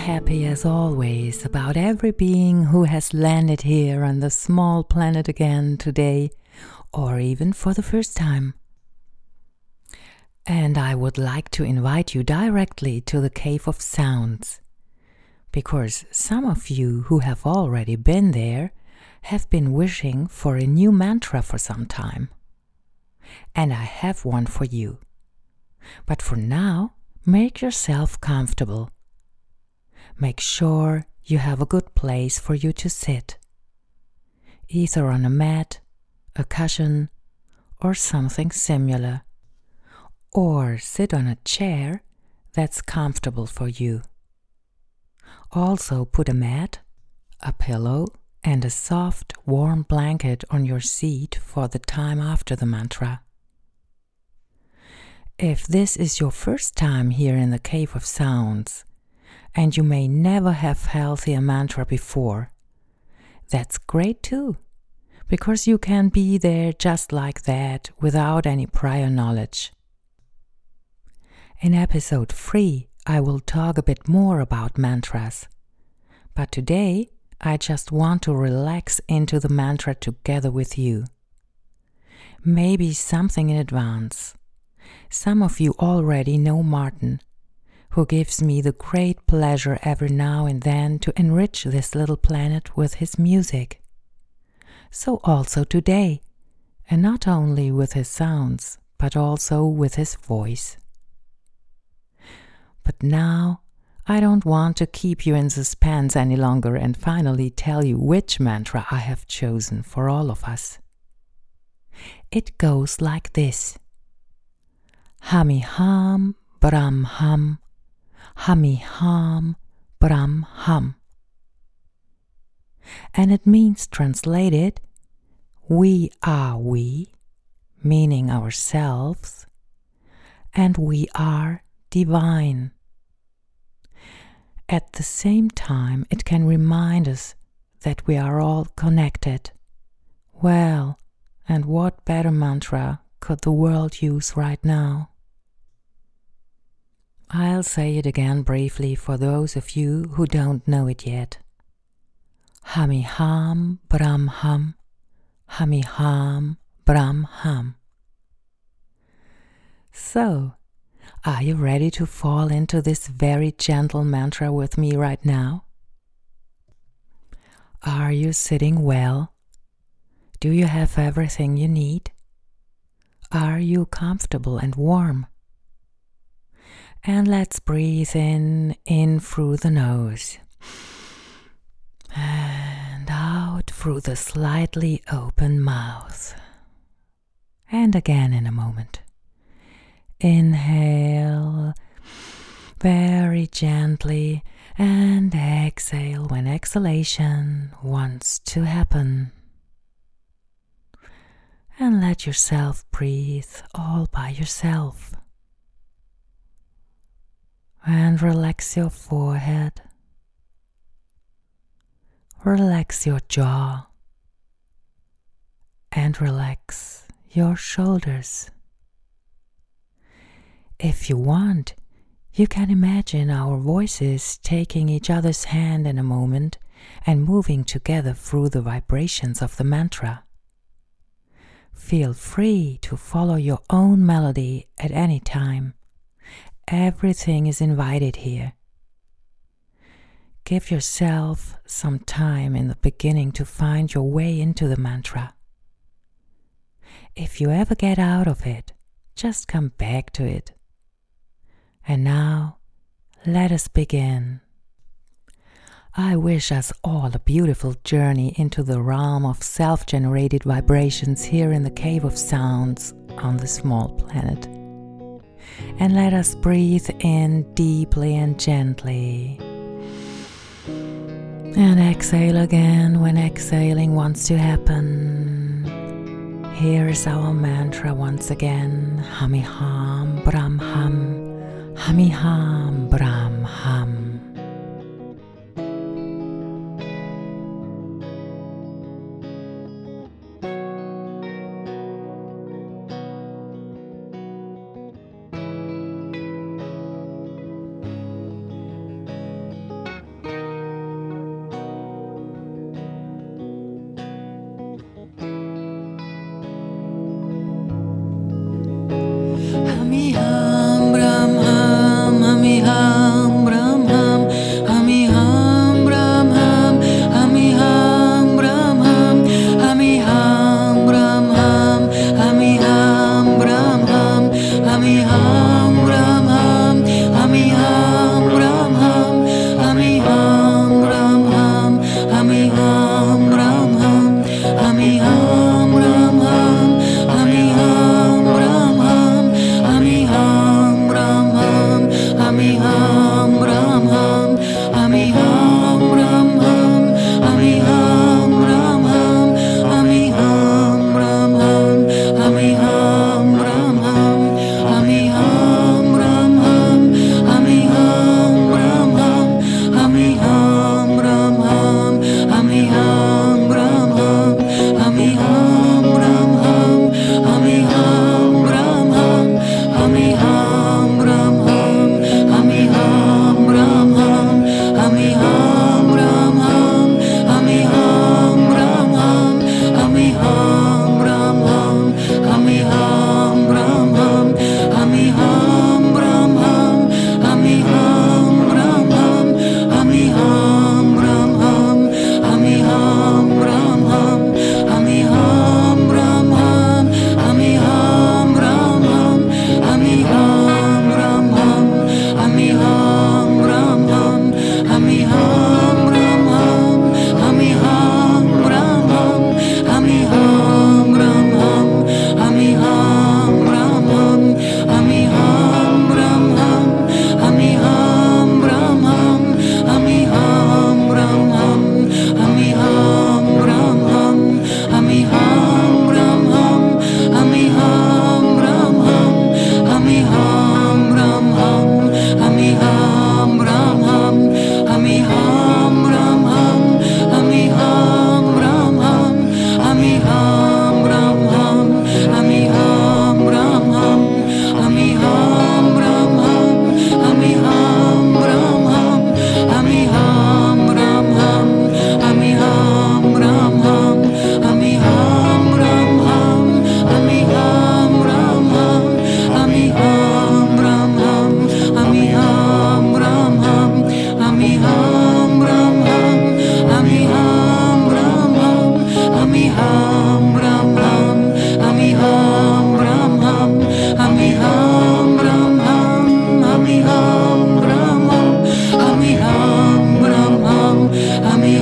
happy as always about every being who has landed here on the small planet again today, or even for the first time. And I would like to invite you directly to the Cave of Sounds, because some of you who have already been there have been wishing for a new mantra for some time. And I have one for you. But for now, make yourself comfortable make sure you have a good place for you to sit, either on a mat, a cushion, or something similar, or sit on a chair that's comfortable for you. Also, put a mat, a pillow, and a soft, warm blanket on your seat for the time after the mantra. If this is your first time here in the Cave of Sounds, and you may never have a mantra before. That's great too, because you can be there just like that without any prior knowledge. In episode 3, I will talk a bit more about mantras, but today I just want to relax into the mantra together with you. Maybe something in advance. Some of you already know Martin who gives me the great pleasure every now and then to enrich this little planet with his music. So also today, and not only with his sounds, but also with his voice. But now, I don't want to keep you in suspense any longer and finally tell you which mantra I have chosen for all of us. It goes like this Hami Ham Brahm Ham Hami Ham Brahm Ham. And it means translated, we are we, meaning ourselves, and we are divine. At the same time, it can remind us that we are all connected. Well, and what better mantra could the world use right now? I'll say it again briefly for those of you who don't know it yet. Hami Ham Brahm Ham, Hami Ham Brahm Ham. So, are you ready to fall into this very gentle mantra with me right now? Are you sitting well? Do you have everything you need? Are you comfortable and warm? And let's breathe in, in through the nose. And out through the slightly open mouth. And again in a moment. Inhale very gently and exhale when exhalation wants to happen. And let yourself breathe all by yourself and relax your forehead. Relax your jaw and relax your shoulders. If you want, you can imagine our voices taking each other's hand in a moment and moving together through the vibrations of the mantra. Feel free to follow your own melody at any time Everything is invited here. Give yourself some time in the beginning to find your way into the mantra. If you ever get out of it, just come back to it. And now, let us begin. I wish us all a beautiful journey into the realm of self generated vibrations here in the Cave of Sounds on the small planet and let us breathe in deeply and gently. And exhale again when exhaling wants to happen. Here's our mantra once again Hamiham Brahmham, Hamiham Brahmham.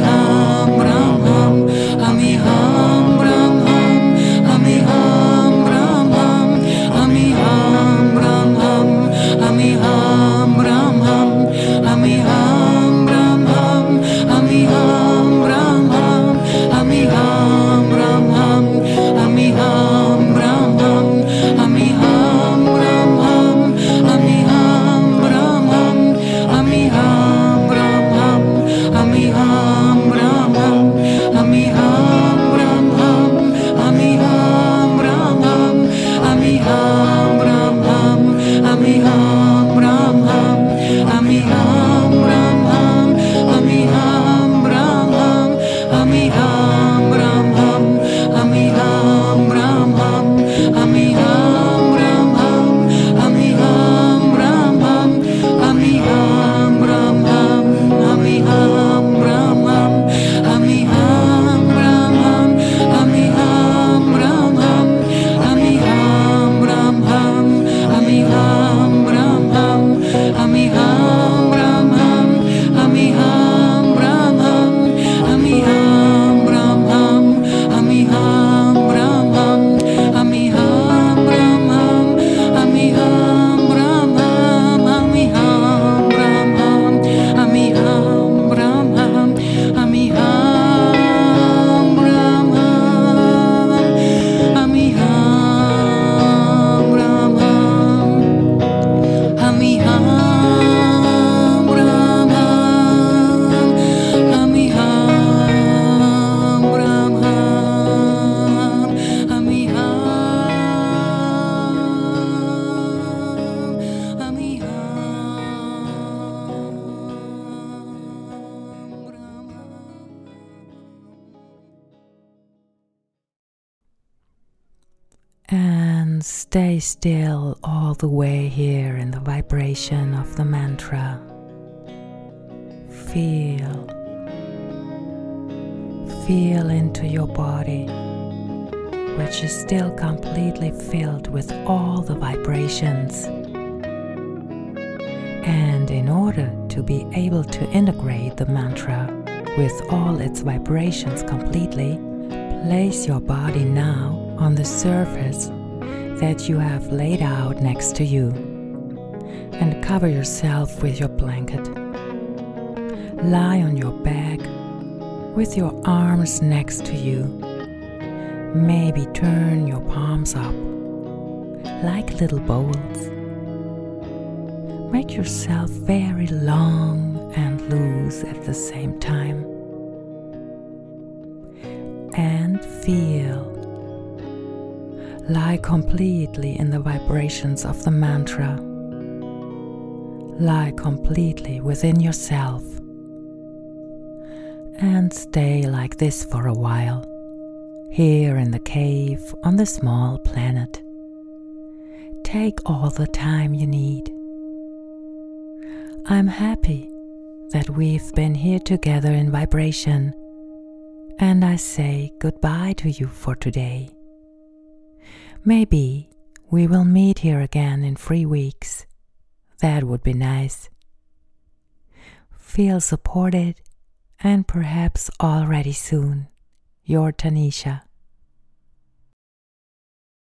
are. And stay still all the way here in the vibration of the mantra. Feel. Feel into your body, which is still completely filled with all the vibrations. And in order to be able to integrate the mantra with all its vibrations completely, Place your body now on the surface that you have laid out next to you and cover yourself with your blanket. Lie on your back with your arms next to you. Maybe turn your palms up like little bowls. Make yourself very long and loose at the same time. And feel Lie completely in the vibrations of the mantra. Lie completely within yourself. And stay like this for a while, here in the cave on the small planet. Take all the time you need. I'm happy that we've been here together in vibration, and I say goodbye to you for today. Maybe we will meet here again in three weeks. That would be nice. Feel supported and perhaps already soon. Your Tanisha.